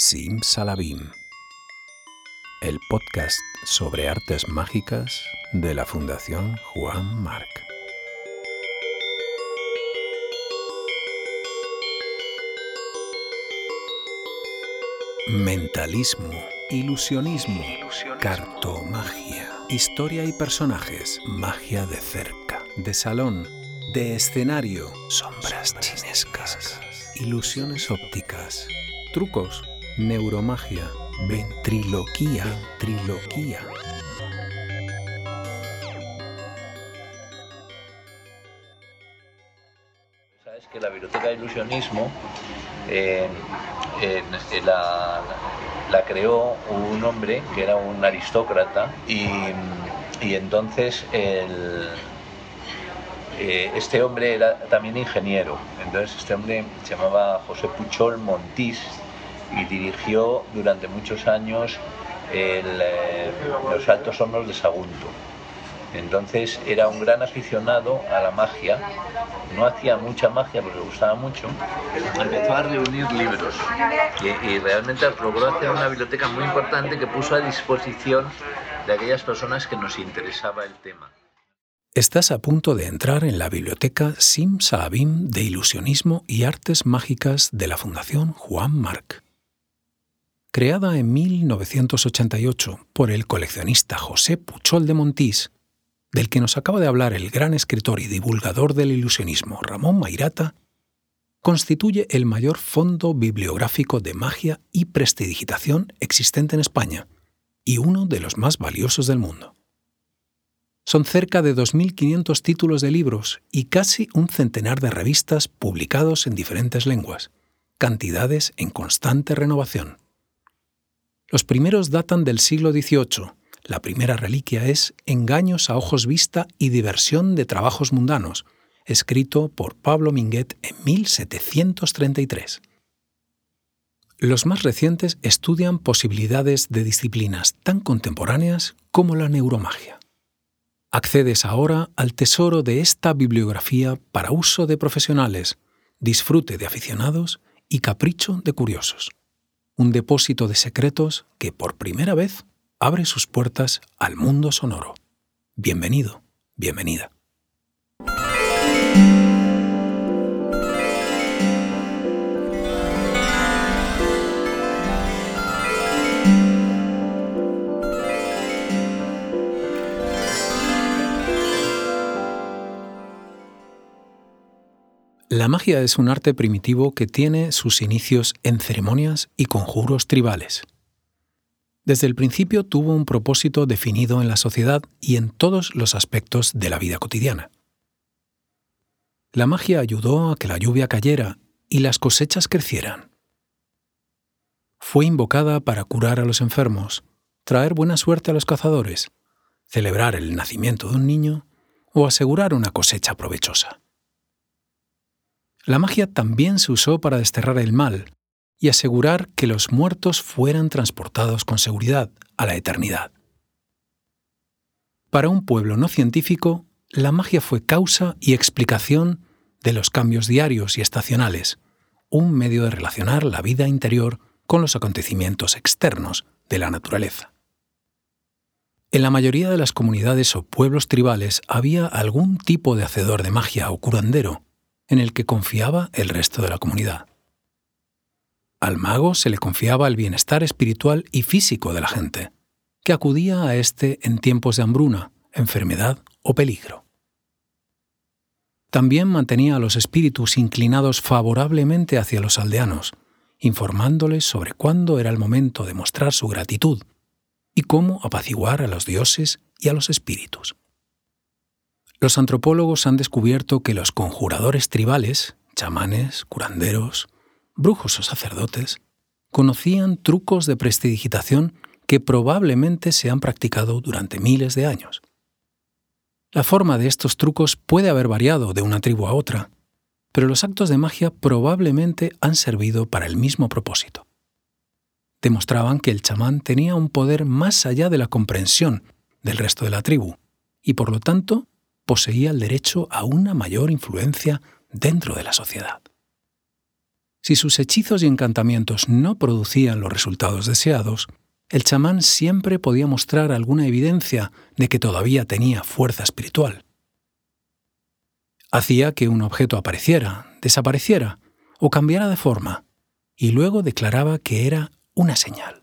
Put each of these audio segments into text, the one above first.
Sim Salabim, el podcast sobre artes mágicas de la Fundación Juan Marc. Mentalismo, ilusionismo, cartomagia, historia y personajes, magia de cerca, de salón, de escenario, sombras chinescas, ilusiones ópticas, trucos, neuromagia, ventriloquía, ventriloquía. Sabes que la biblioteca de ilusionismo la, creó un hombre que era un aristócrata y, entonces eh, este hombre era también ingeniero. Entonces este hombre se llamaba José Puchol Montís y dirigió durante muchos años el, eh, los altos hornos de Sagunto. Entonces era un gran aficionado a la magia, no hacía mucha magia pero le gustaba mucho. Empezó a reunir libros y, y realmente logró hacer una biblioteca muy importante que puso a disposición de aquellas personas que nos interesaba el tema. Estás a punto de entrar en la biblioteca Sim Salabim de Ilusionismo y Artes Mágicas de la Fundación Juan Marc. Creada en 1988 por el coleccionista José Puchol de Montís, del que nos acaba de hablar el gran escritor y divulgador del ilusionismo Ramón Mairata, constituye el mayor fondo bibliográfico de magia y prestidigitación existente en España y uno de los más valiosos del mundo. Son cerca de 2.500 títulos de libros y casi un centenar de revistas publicados en diferentes lenguas, cantidades en constante renovación. Los primeros datan del siglo XVIII. La primera reliquia es Engaños a ojos vista y diversión de trabajos mundanos, escrito por Pablo Minguet en 1733. Los más recientes estudian posibilidades de disciplinas tan contemporáneas como la neuromagia. Accedes ahora al tesoro de esta bibliografía para uso de profesionales, disfrute de aficionados y capricho de curiosos. Un depósito de secretos que por primera vez abre sus puertas al mundo sonoro. Bienvenido, bienvenida. La magia es un arte primitivo que tiene sus inicios en ceremonias y conjuros tribales. Desde el principio tuvo un propósito definido en la sociedad y en todos los aspectos de la vida cotidiana. La magia ayudó a que la lluvia cayera y las cosechas crecieran. Fue invocada para curar a los enfermos, traer buena suerte a los cazadores, celebrar el nacimiento de un niño o asegurar una cosecha provechosa. La magia también se usó para desterrar el mal y asegurar que los muertos fueran transportados con seguridad a la eternidad. Para un pueblo no científico, la magia fue causa y explicación de los cambios diarios y estacionales, un medio de relacionar la vida interior con los acontecimientos externos de la naturaleza. En la mayoría de las comunidades o pueblos tribales había algún tipo de hacedor de magia o curandero en el que confiaba el resto de la comunidad. Al mago se le confiaba el bienestar espiritual y físico de la gente, que acudía a éste en tiempos de hambruna, enfermedad o peligro. También mantenía a los espíritus inclinados favorablemente hacia los aldeanos, informándoles sobre cuándo era el momento de mostrar su gratitud y cómo apaciguar a los dioses y a los espíritus. Los antropólogos han descubierto que los conjuradores tribales, chamanes, curanderos, brujos o sacerdotes, conocían trucos de prestidigitación que probablemente se han practicado durante miles de años. La forma de estos trucos puede haber variado de una tribu a otra, pero los actos de magia probablemente han servido para el mismo propósito. Demostraban que el chamán tenía un poder más allá de la comprensión del resto de la tribu, y por lo tanto poseía el derecho a una mayor influencia dentro de la sociedad. Si sus hechizos y encantamientos no producían los resultados deseados, el chamán siempre podía mostrar alguna evidencia de que todavía tenía fuerza espiritual. Hacía que un objeto apareciera, desapareciera o cambiara de forma, y luego declaraba que era una señal.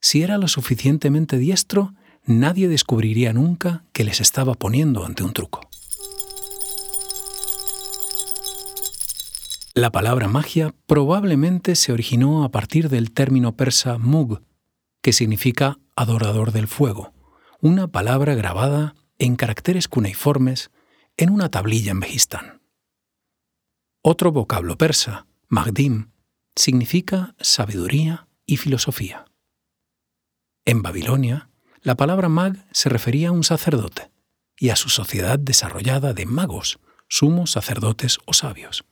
Si era lo suficientemente diestro, nadie descubriría nunca que les estaba poniendo ante un truco. La palabra magia probablemente se originó a partir del término persa mug, que significa adorador del fuego, una palabra grabada en caracteres cuneiformes en una tablilla en Bejistán. Otro vocablo persa, magdim, significa sabiduría y filosofía. En Babilonia, la palabra mag se refería a un sacerdote y a su sociedad desarrollada de magos, sumos sacerdotes o sabios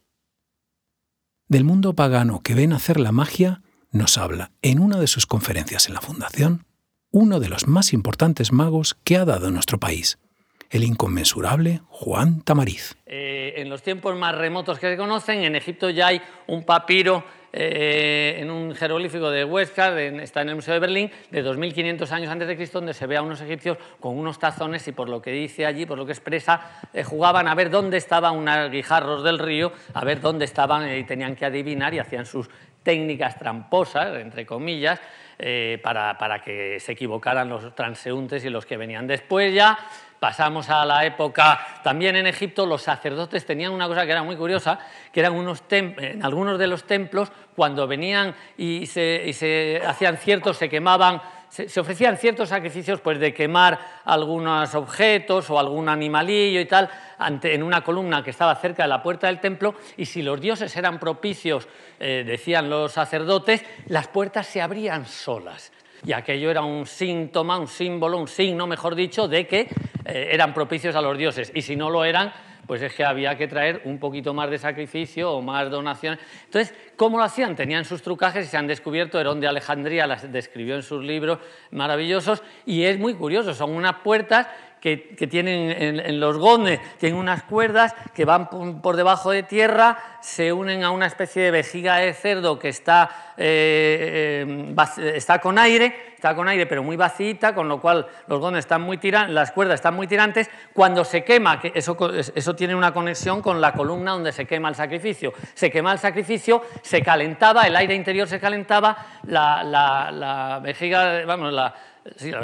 del mundo pagano que ven hacer la magia, nos habla en una de sus conferencias en la Fundación uno de los más importantes magos que ha dado nuestro país, el inconmensurable Juan Tamariz. Eh, en los tiempos más remotos que se conocen, en Egipto ya hay un papiro eh, en un jeroglífico de Huesca, está en el Museo de Berlín, de 2500 años antes de Cristo, donde se ve a unos egipcios con unos tazones y por lo que dice allí, por lo que expresa, eh, jugaban a ver dónde estaban unos guijarros del río, a ver dónde estaban y tenían que adivinar y hacían sus técnicas tramposas, entre comillas, eh, para, para, que se equivocaran los transeúntes y los que venían después ya. Pasamos a la época, también en Egipto los sacerdotes tenían una cosa que era muy curiosa, que eran unos en algunos de los templos, cuando venían y se, hacían ciertos, se quemaban, se, ofrecían ciertos sacrificios pues, de quemar algunos objetos o algún animalillo y tal, ante, en una columna que estaba cerca de la puerta del templo, y si los dioses eran propicios, eh, decían los sacerdotes, las puertas se abrían solas y aquello era un síntoma, un símbolo, un signo, mejor dicho, de que eh, eran propicios a los dioses. Y si no lo eran, pues es que había que traer un poquito más de sacrificio o más donaciones. Entonces, ¿cómo lo hacían? Tenían sus trucajes y se han descubierto, Herón de Alejandría las describió en sus libros maravillosos y es muy curioso, son unas puertas que, tienen en, los gones, tienen unas cuerdas que van por, debajo de tierra, se unen a una especie de vejiga de cerdo que está, eh, eh, está con aire, está con aire pero muy vacita, con lo cual los gones están muy tirantes, las cuerdas están muy tirantes. Cuando se quema, que eso, eso tiene una conexión con la columna donde se quema el sacrificio. Se quema el sacrificio, se calentaba, el aire interior se calentaba, la vejiga, vamos, la Sí, la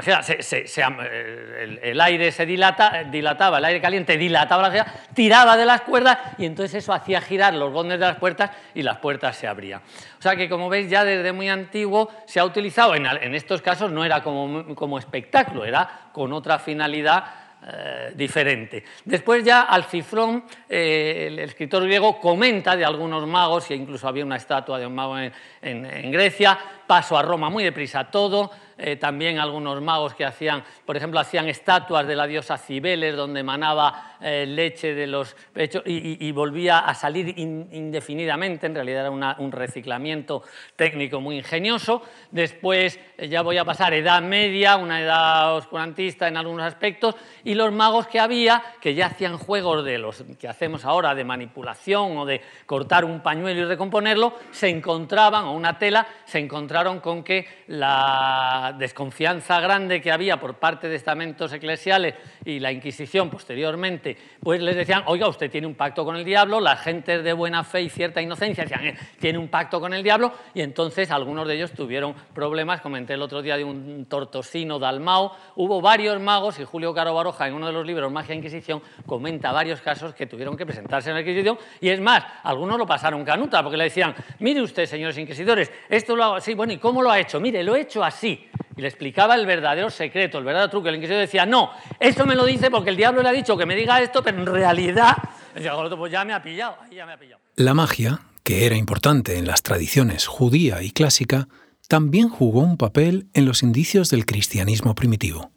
el, aire se dilata, dilataba, el aire caliente dilataba la tiraba de las cuerdas y entonces eso hacía girar los bondes de las puertas y las puertas se abrían. O sea que, como veis, ya desde muy antiguo se ha utilizado, en, estos casos no era como, como espectáculo, era con otra finalidad eh, diferente. Después ya Alcifrón, eh, el escritor griego, comenta de algunos magos, e incluso había una estatua de un mago en, en Grecia, paso a Roma muy deprisa todo, eh, también algunos magos que hacían, por ejemplo, hacían estatuas de la diosa Cibeles, donde emanaba eh, leche de los pechos y, volvía a salir indefinidamente, en realidad era un reciclamiento técnico muy ingenioso. Después eh, ya voy a pasar Edad Media, una edad oscurantista en algunos aspectos, y los magos que había, que ya hacían juegos de los que hacemos ahora, de manipulación o de cortar un pañuelo y recomponerlo, se encontraban, una tela, se encontraron con que la desconfianza grande que había por parte de estamentos eclesiales y la Inquisición posteriormente, pues les decían, oiga, usted tiene un pacto con el diablo, la gente de buena fe y cierta inocencia decían, eh, tiene un pacto con el diablo, y entonces algunos de ellos tuvieron problemas, comenté el otro día de un tortosino dalmao, hubo varios magos, y Julio Caro Baroja en uno de los libros Magia e Inquisición comenta varios casos que tuvieron que presentarse en la Inquisición, y es más, algunos lo pasaron canuta, porque le decían, mire usted, señores inquisidores, esto lo hago así, bueno, ¿y cómo lo ha hecho? Mire, lo he hecho así y le explicaba el verdadero secreto, el verdadero truco. El inquisidor decía, no, esto me lo dice porque el diablo le ha dicho que me diga esto, pero en realidad, decía, pues ya me ya me ha pillado. La magia, que era importante en las tradiciones judía y clásica, también jugó un papel en los indicios del cristianismo primitivo.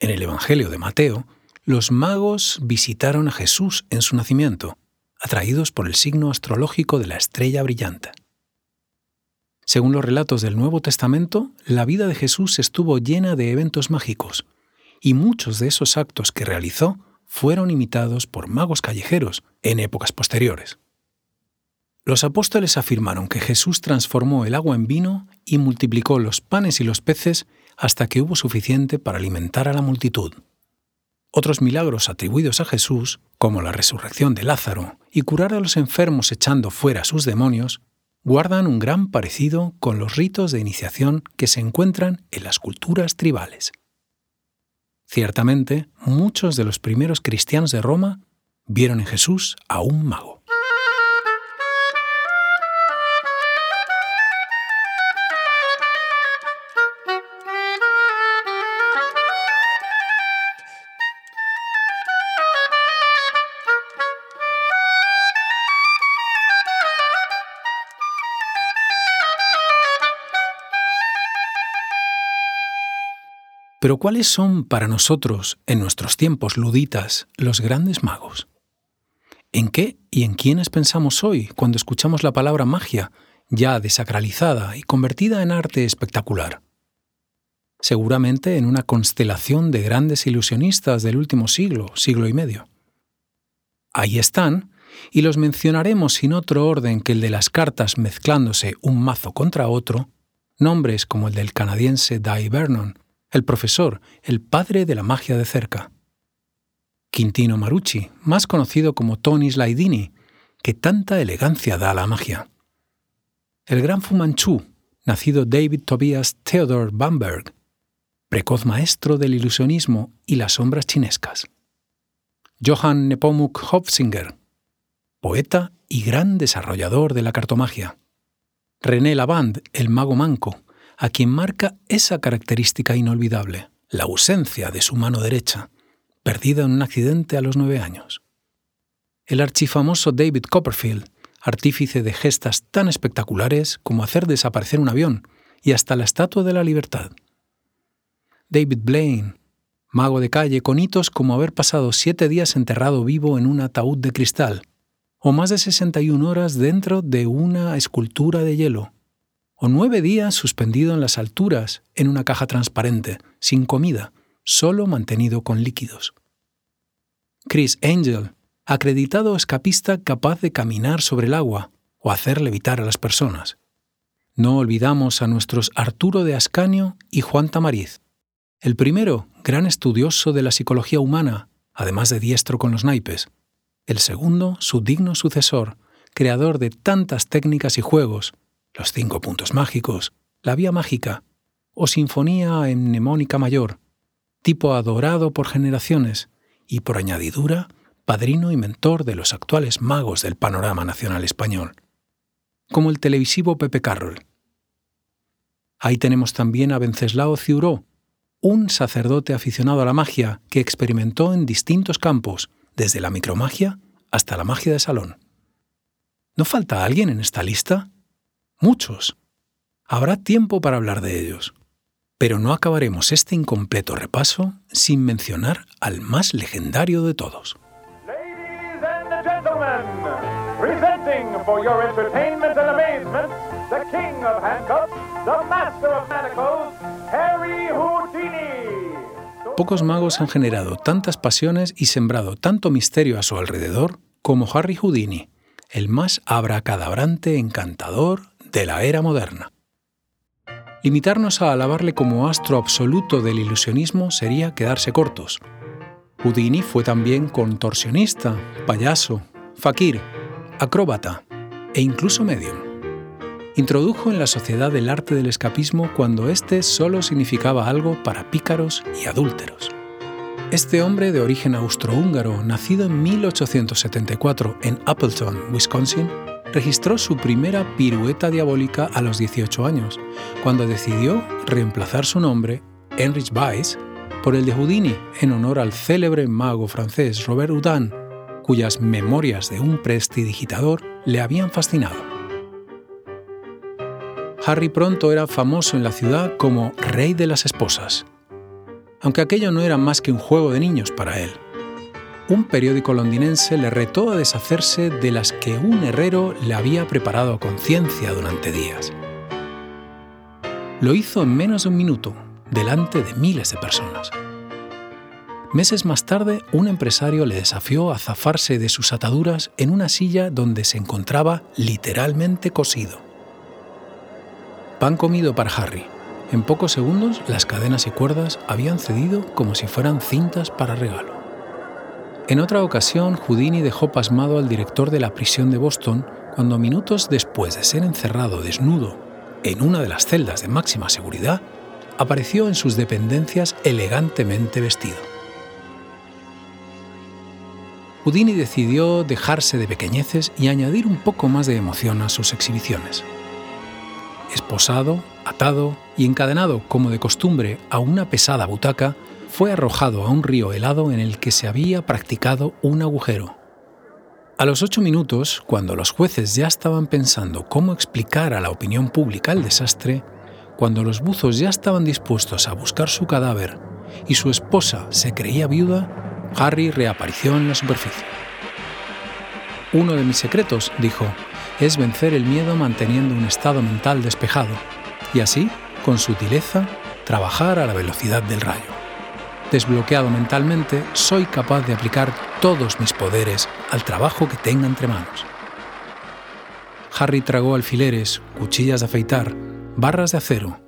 En el Evangelio de Mateo, los magos visitaron a Jesús en su nacimiento, atraídos por el signo astrológico de la estrella brillante. Según los relatos del Nuevo Testamento, la vida de Jesús estuvo llena de eventos mágicos, y muchos de esos actos que realizó fueron imitados por magos callejeros en épocas posteriores. Los apóstoles afirmaron que Jesús transformó el agua en vino y multiplicó los panes y los peces hasta que hubo suficiente para alimentar a la multitud. Otros milagros atribuidos a Jesús, como la resurrección de Lázaro y curar a los enfermos echando fuera sus demonios, guardan un gran parecido con los ritos de iniciación que se encuentran en las culturas tribales. Ciertamente, muchos de los primeros cristianos de Roma vieron en Jesús a un mago. ¿Cuáles son para nosotros, en nuestros tiempos luditas, los grandes magos? ¿En qué y en quiénes pensamos hoy cuando escuchamos la palabra magia, ya desacralizada y convertida en arte espectacular? Seguramente en una constelación de grandes ilusionistas del último siglo, siglo y medio. Ahí están, y los mencionaremos sin otro orden que el de las cartas mezclándose un mazo contra otro, nombres como el del canadiense Dai Vernon, el profesor, el padre de la magia de cerca. Quintino Marucci, más conocido como Tony Slaidini, que tanta elegancia da a la magia. El gran Fumanchu, nacido David Tobias Theodor Bamberg, precoz maestro del ilusionismo y las sombras chinescas. Johann Nepomuk Hofzinger, poeta y gran desarrollador de la cartomagia. René Lavand, el mago manco, a quien marca esa característica inolvidable, la ausencia de su mano derecha, perdida en un accidente a los nueve años. El archifamoso David Copperfield, artífice de gestas tan espectaculares como hacer desaparecer un avión y hasta la Estatua de la Libertad. David Blaine, mago de calle con hitos como haber pasado siete días enterrado vivo en un ataúd de cristal, o más de 61 horas dentro de una escultura de hielo, o nueve días suspendido en las alturas en una caja transparente, sin comida, solo mantenido con líquidos. Chris Angel, acreditado escapista capaz de caminar sobre el agua o hacer levitar a las personas. No olvidamos a nuestros Arturo de Ascanio y Juan Tamariz. El primero, gran estudioso de la psicología humana, además de diestro con los naipes. El segundo, su digno sucesor, creador de tantas técnicas y juegos, los cinco puntos mágicos, la vía mágica o sinfonía en mnemónica mayor, tipo adorado por generaciones y por añadidura, padrino y mentor de los actuales magos del panorama nacional español, como el televisivo Pepe Carroll. Ahí tenemos también a Venceslao Ciuró, un sacerdote aficionado a la magia que experimentó en distintos campos, desde la micromagia hasta la magia de salón. ¿No falta alguien en esta lista? Muchos. Habrá tiempo para hablar de ellos, pero no acabaremos este incompleto repaso sin mencionar al más legendario de todos. Ladies and gentlemen, presenting for your entertainment and amazement, the king of handcuffs, the master of manacles, Harry Houdini. Pocos magos han generado tantas pasiones y sembrado tanto misterio a su alrededor como Harry Houdini, el más abracadabrante, encantador, de la era moderna. Limitarnos a alabarle como astro absoluto del ilusionismo sería quedarse cortos. Houdini fue también contorsionista, payaso, fakir, acróbata e incluso medium. Introdujo en la sociedad el arte del escapismo cuando éste solo significaba algo para pícaros y adúlteros. Este hombre de origen austrohúngaro, nacido en 1874 en Appleton, Wisconsin, registró su primera pirueta diabólica a los 18 años, cuando decidió reemplazar su nombre, Heinrich Weiss, por el de Houdini, en honor al célebre mago francés Robert Houdin, cuyas memorias de un prestidigitador le habían fascinado. Harry pronto era famoso en la ciudad como Rey de las Esposas, aunque aquello no era más que un juego de niños para él un periódico londinense le retó a deshacerse de las que un herrero le había preparado a conciencia durante días. Lo hizo en menos de un minuto, delante de miles de personas. Meses más tarde, un empresario le desafió a zafarse de sus ataduras en una silla donde se encontraba literalmente cosido. Pan comido para Harry. En pocos segundos, las cadenas y cuerdas habían cedido como si fueran cintas para regalo. En otra ocasión, Houdini dejó pasmado al director de la prisión de Boston cuando minutos después de ser encerrado desnudo en una de las celdas de máxima seguridad, apareció en sus dependencias elegantemente vestido. Houdini decidió dejarse de pequeñeces y añadir un poco más de emoción a sus exhibiciones. Esposado, atado y encadenado como de costumbre a una pesada butaca, fue arrojado a un río helado en el que se había practicado un agujero. A los ocho minutos, cuando los jueces ya estaban pensando cómo explicar a la opinión pública el desastre, cuando los buzos ya estaban dispuestos a buscar su cadáver y su esposa se creía viuda, Harry reapareció en la superficie. Uno de mis secretos, dijo, es vencer el miedo manteniendo un estado mental despejado y así, con sutileza, trabajar a la velocidad del rayo. Desbloqueado mentalmente, soy capaz de aplicar todos mis poderes al trabajo que tenga entre manos. Harry tragó alfileres, cuchillas de afeitar, barras de acero.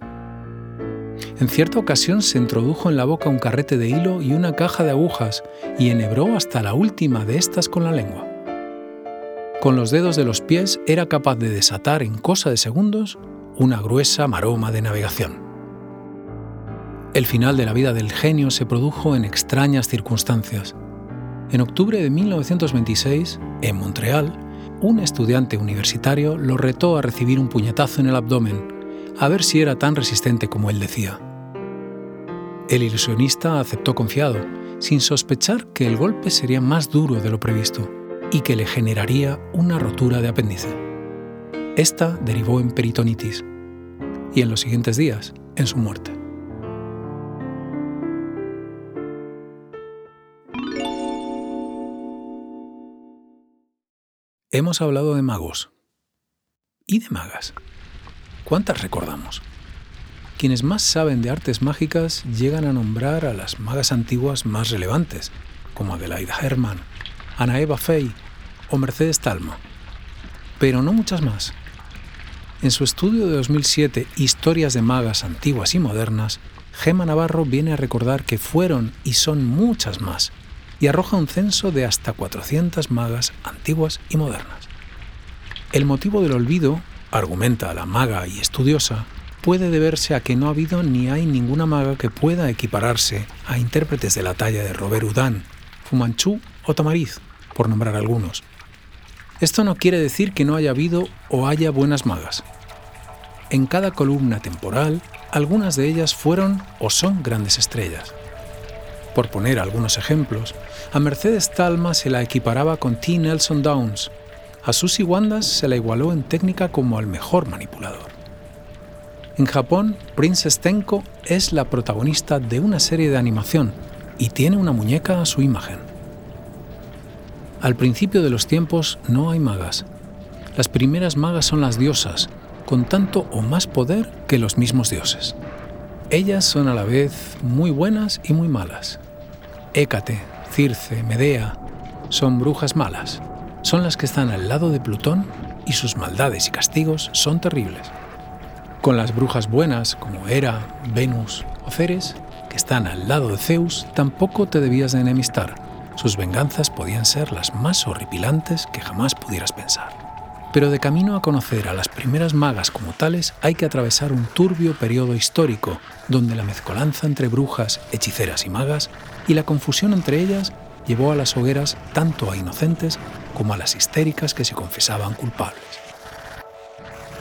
En cierta ocasión se introdujo en la boca un carrete de hilo y una caja de agujas y enhebró hasta la última de estas con la lengua. Con los dedos de los pies era capaz de desatar en cosa de segundos una gruesa maroma de navegación. El final de la vida del genio se produjo en extrañas circunstancias. En octubre de 1926, en Montreal, un estudiante universitario lo retó a recibir un puñetazo en el abdomen, a ver si era tan resistente como él decía. El ilusionista aceptó confiado, sin sospechar que el golpe sería más duro de lo previsto y que le generaría una rotura de apéndice. Esta derivó en peritonitis y en los siguientes días en su muerte. Hemos hablado de magos. ¿Y de magas? ¿Cuántas recordamos? Quienes más saben de artes mágicas llegan a nombrar a las magas antiguas más relevantes, como Adelaida Herman, Ana Eva Fey o Mercedes Talma. Pero no muchas más. En su estudio de 2007, Historias de magas antiguas y modernas, Gema Navarro viene a recordar que fueron y son muchas más, y arroja un censo de hasta 400 magas antiguas y modernas. El motivo del olvido, argumenta la maga y estudiosa, puede deberse a que no ha habido ni hay ninguna maga que pueda equipararse a intérpretes de la talla de Robert Houdin, Fumanchu o Tamariz, por nombrar algunos. Esto no quiere decir que no haya habido o haya buenas magas. En cada columna temporal, algunas de ellas fueron o son grandes estrellas. Por poner algunos ejemplos, a Mercedes Talma se la equiparaba con T. Nelson Downs. A Susie Wandas se la igualó en técnica como al mejor manipulador. En Japón, Prince Tenko es la protagonista de una serie de animación y tiene una muñeca a su imagen. Al principio de los tiempos no hay magas. Las primeras magas son las diosas, con tanto o más poder que los mismos dioses. Ellas son a la vez muy buenas y muy malas. Hécate, Circe, Medea, son brujas malas. Son las que están al lado de Plutón y sus maldades y castigos son terribles. Con las brujas buenas como Hera, Venus o Ceres, que están al lado de Zeus, tampoco te debías de enemistar. Sus venganzas podían ser las más horripilantes que jamás pudieras pensar. Pero de camino a conocer a las primeras magas como tales hay que atravesar un turbio periodo histórico, donde la mezcolanza entre brujas, hechiceras y magas, y la confusión entre ellas, llevó a las hogueras tanto a inocentes como a las histéricas que se confesaban culpables.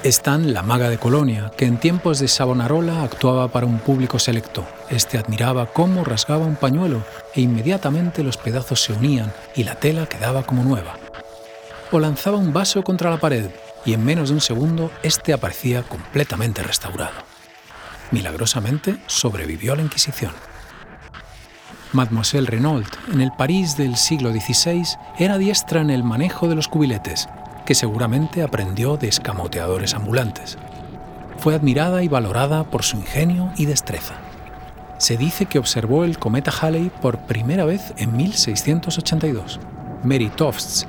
Están la maga de Colonia, que en tiempos de Savonarola actuaba para un público selecto. Este admiraba cómo rasgaba un pañuelo e inmediatamente los pedazos se unían y la tela quedaba como nueva o lanzaba un vaso contra la pared y en menos de un segundo éste aparecía completamente restaurado. Milagrosamente sobrevivió a la Inquisición. Mademoiselle Renault, en el París del siglo XVI, era diestra en el manejo de los cubiletes, que seguramente aprendió de escamoteadores ambulantes. Fue admirada y valorada por su ingenio y destreza. Se dice que observó el cometa Halley por primera vez en 1682. Mary Tofts,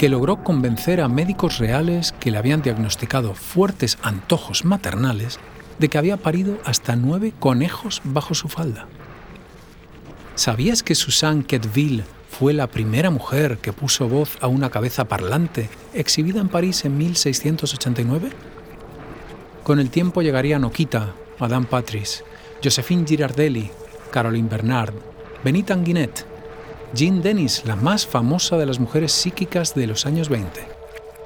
que logró convencer a médicos reales que le habían diagnosticado fuertes antojos maternales de que había parido hasta nueve conejos bajo su falda. ¿Sabías que Suzanne Quetteville fue la primera mujer que puso voz a una cabeza parlante exhibida en París en 1689? Con el tiempo llegarían Okita, Madame Patrice, Josephine Girardelli, Caroline Bernard, Benita Anguinet, Jean Dennis, la más famosa de las mujeres psíquicas de los años 20,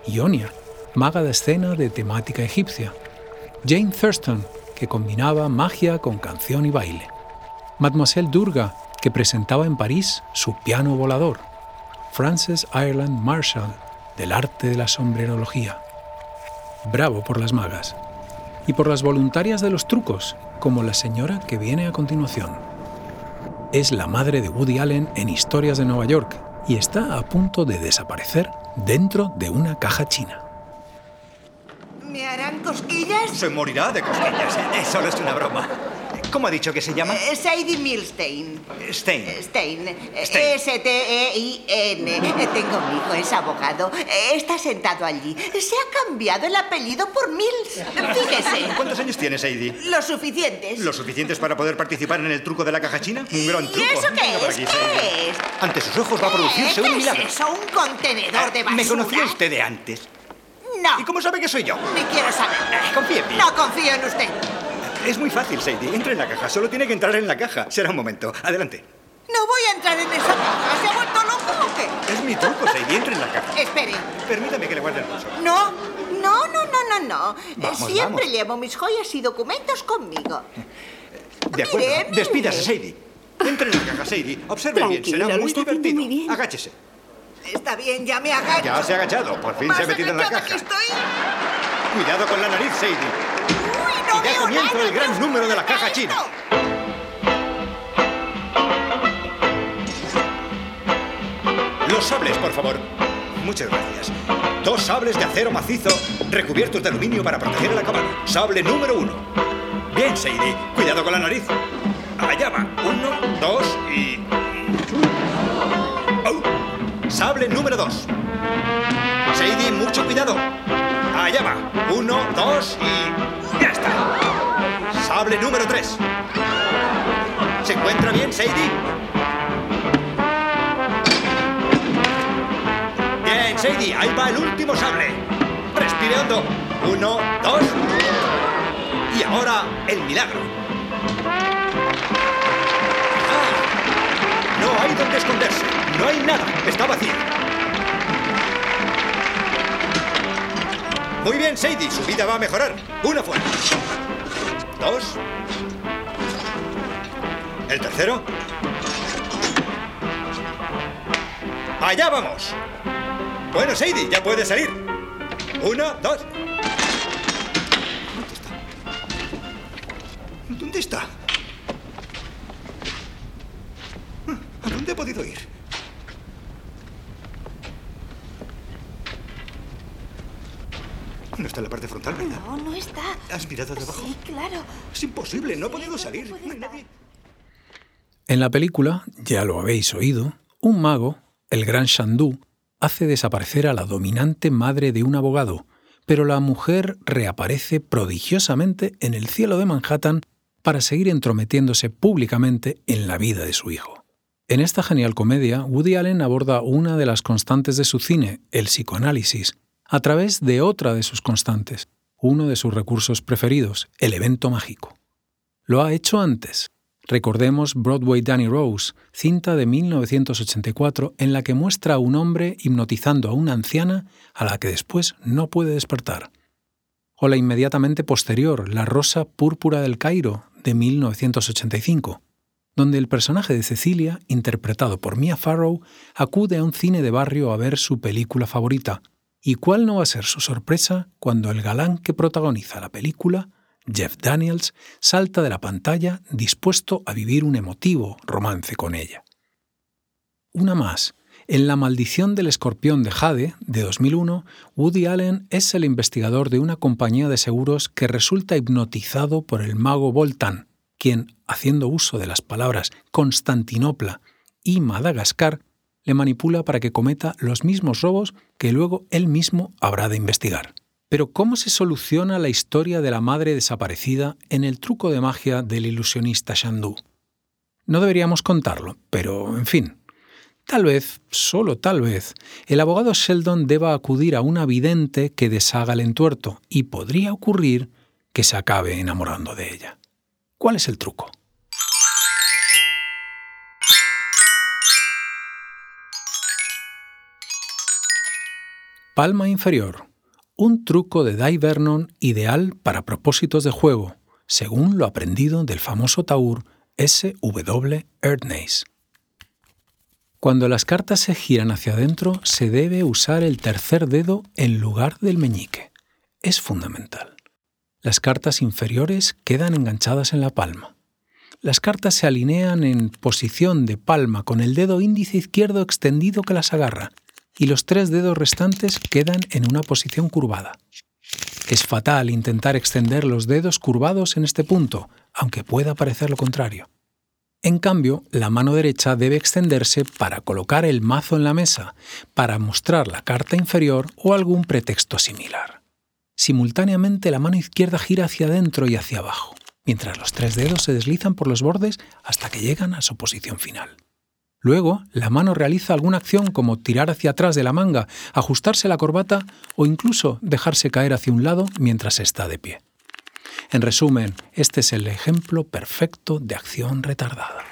Ionia, maga de escena de temática egipcia, Jane Thurston, que combinaba magia con canción y baile, Mademoiselle Durga, que presentaba en París su piano volador, Frances Ireland Marshall, del arte de la sombrerología. Bravo por las magas. Y por las voluntarias de los trucos, como la señora que viene a continuación. Es la madre de Woody Allen en Historias de Nueva York y está a punto de desaparecer dentro de una caja china. ¿Me harán cosquillas? Se morirá de cosquillas. ¿eh? Solo es una broma. ¿Cómo ha dicho que se llama? Eh, Sadie Milstein. Stein. Eh, Stein. Eh, Stein. S-T-E-I-N. Eh, Tengo un hijo, es abogado. Está sentado allí. Se ha cambiado el apellido por Mills. Fíjese. ¿Cuántos años tienes, Sadie? Los suficientes. ¿Lo suficientes para poder participar en el truco de la caja china? Un gran ¿Y truco. eso Venga qué es? aquí. ¿Qué es? Ante sus ojos va a producirse ¿Qué un es milagro. eso? ¿Un contenedor de basura? ¿Me conocía usted de antes? No. ¿Y cómo sabe que soy yo? Ni quiero saber. Confíe en mí. No confío en usted. Es muy fácil, Sadie. Entre en la caja. Solo tiene que entrar en la caja. Será un momento. Adelante. No voy a entrar en esa caja. ¿Se ha vuelto loco o qué? Es mi truco, Sadie. Entre en la caja. Espere. Permítame que le guarde el pulso. No, no, no, no, no, no. Vamos, Siempre vamos. llevo mis joyas y documentos conmigo. De acuerdo. Mire, mire. Despídase, Sadie. Entre en la caja, Sadie. Observe bien. Será muy divertido. muy bien. Agáchese. Está bien, ya me agacho. Ya se ha agachado. Por fin se ha metido en la caja. que estoy. Cuidado con la nariz, Sadie. Uy, no Y da veo comienzo nada. el gran ¿Qué número de la caja china. Los sables, por favor. Muchas gracias. Dos sables de acero macizo recubiertos de aluminio para proteger el acabado. Sable número uno. Bien, Sadie. Cuidado con la nariz. Allá va. Uno, dos y... Oh. Sable número dos. Sadie, mucho cuidado. Allá va. Uno, dos y... Sable número tres. ¿Se encuentra bien, Sadie? Bien, Sadie, ahí va el último sable. Respire hondo. Uno, dos. Y ahora el milagro. Ah, no hay donde esconderse. No hay nada. Está vacío. Muy bien, Sadie. Su vida va a mejorar. Una fuera. Dos. El tercero. Allá vamos. Bueno, Sadie, ya puede salir. Uno, dos. No está en la parte frontal, ¿verdad? No, no está. ¿Has mirado debajo? Sí, claro. Es imposible, no ha Sí, podido ¿dónde salir. puede No hay estar? nadie. En la película, ya lo habéis oído, un mago, el gran Shandu, hace desaparecer a la dominante madre de un abogado, pero la mujer reaparece prodigiosamente en el cielo de Manhattan para seguir entrometiéndose públicamente en la vida de su hijo. En esta genial comedia, Woody Allen aborda una de las constantes de su cine, el psicoanálisis, a través de otra de sus constantes, uno de sus recursos preferidos, el evento mágico. Lo ha hecho antes. Recordemos Broadway Danny Rose, cinta de 1984 en la que muestra a un hombre hipnotizando a una anciana a la que después no puede despertar. O la inmediatamente posterior La Rosa Púrpura del Cairo de 1985, donde el personaje de Cecilia, interpretado por Mia Farrow, acude a un cine de barrio a ver su película favorita. ¿Y cuál no va a ser su sorpresa cuando el galán que protagoniza la película Jeff Daniels salta de la pantalla dispuesto a vivir un emotivo romance con ella. Una más. En La maldición del escorpión de Jade, de 2001, Woody Allen es el investigador de una compañía de seguros que resulta hipnotizado por el mago Voltan, quien, haciendo uso de las palabras Constantinopla y Madagascar, le manipula para que cometa los mismos robos que luego él mismo habrá de investigar. Pero ¿cómo se soluciona la historia de la madre desaparecida en el truco de magia del ilusionista Shandu? No deberíamos contarlo, pero en fin. Tal vez, solo tal vez, el abogado Sheldon deba acudir a una vidente que deshaga el entuerto y podría ocurrir que se acabe enamorando de ella. ¿Cuál es el truco? Palma inferior. Un truco de Dai Vernon ideal para propósitos de juego, según lo aprendido del famoso taur S.W. Erdnase. Cuando las cartas se giran hacia adentro, se debe usar el tercer dedo en lugar del meñique. Es fundamental. Las cartas inferiores quedan enganchadas en la palma. Las cartas se alinean en posición de palma con el dedo índice izquierdo extendido que las agarra y los tres dedos restantes quedan en una posición curvada. Es fatal intentar extender los dedos curvados en este punto, aunque pueda parecer lo contrario. En cambio, la mano derecha debe extenderse para colocar el mazo en la mesa, para mostrar la carta inferior o algún pretexto similar. Simultáneamente la mano izquierda gira hacia adentro y hacia abajo, mientras los tres dedos se deslizan por los bordes hasta que llegan a su posición final. Luego, la mano realiza alguna acción como tirar hacia atrás de la manga, ajustarse la corbata o incluso dejarse caer hacia un lado mientras está de pie. En resumen, este es el ejemplo perfecto de acción retardada.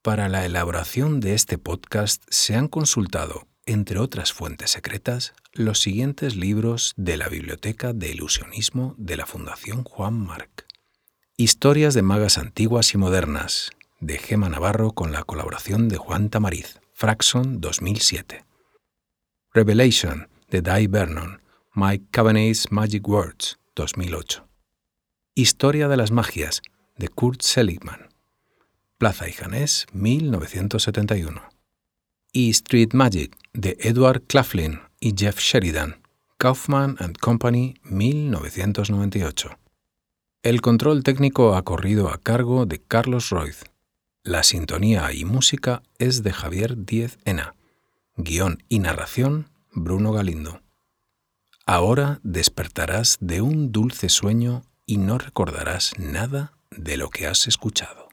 Para la elaboración de este podcast se han consultado entre otras fuentes secretas, los siguientes libros de la Biblioteca de Ilusionismo de la Fundación Juan Marc. Historias de magas antiguas y modernas, de Gema Navarro con la colaboración de Juan Tamariz, Fraxon 2007. Revelation, de Dai Vernon, Mike Cavanagh's Magic Words, 2008. Historia de las magias, de Kurt Seligman. Plaza y Janés, 1971 y Street Magic de Edward Claflin y Jeff Sheridan, Kaufman and Company, 1998. El control técnico ha corrido a cargo de Carlos Royz. La sintonía y música es de Javier Díez Ena. Guión y narración, Bruno Galindo. Ahora despertarás de un dulce sueño y no recordarás nada de lo que has escuchado.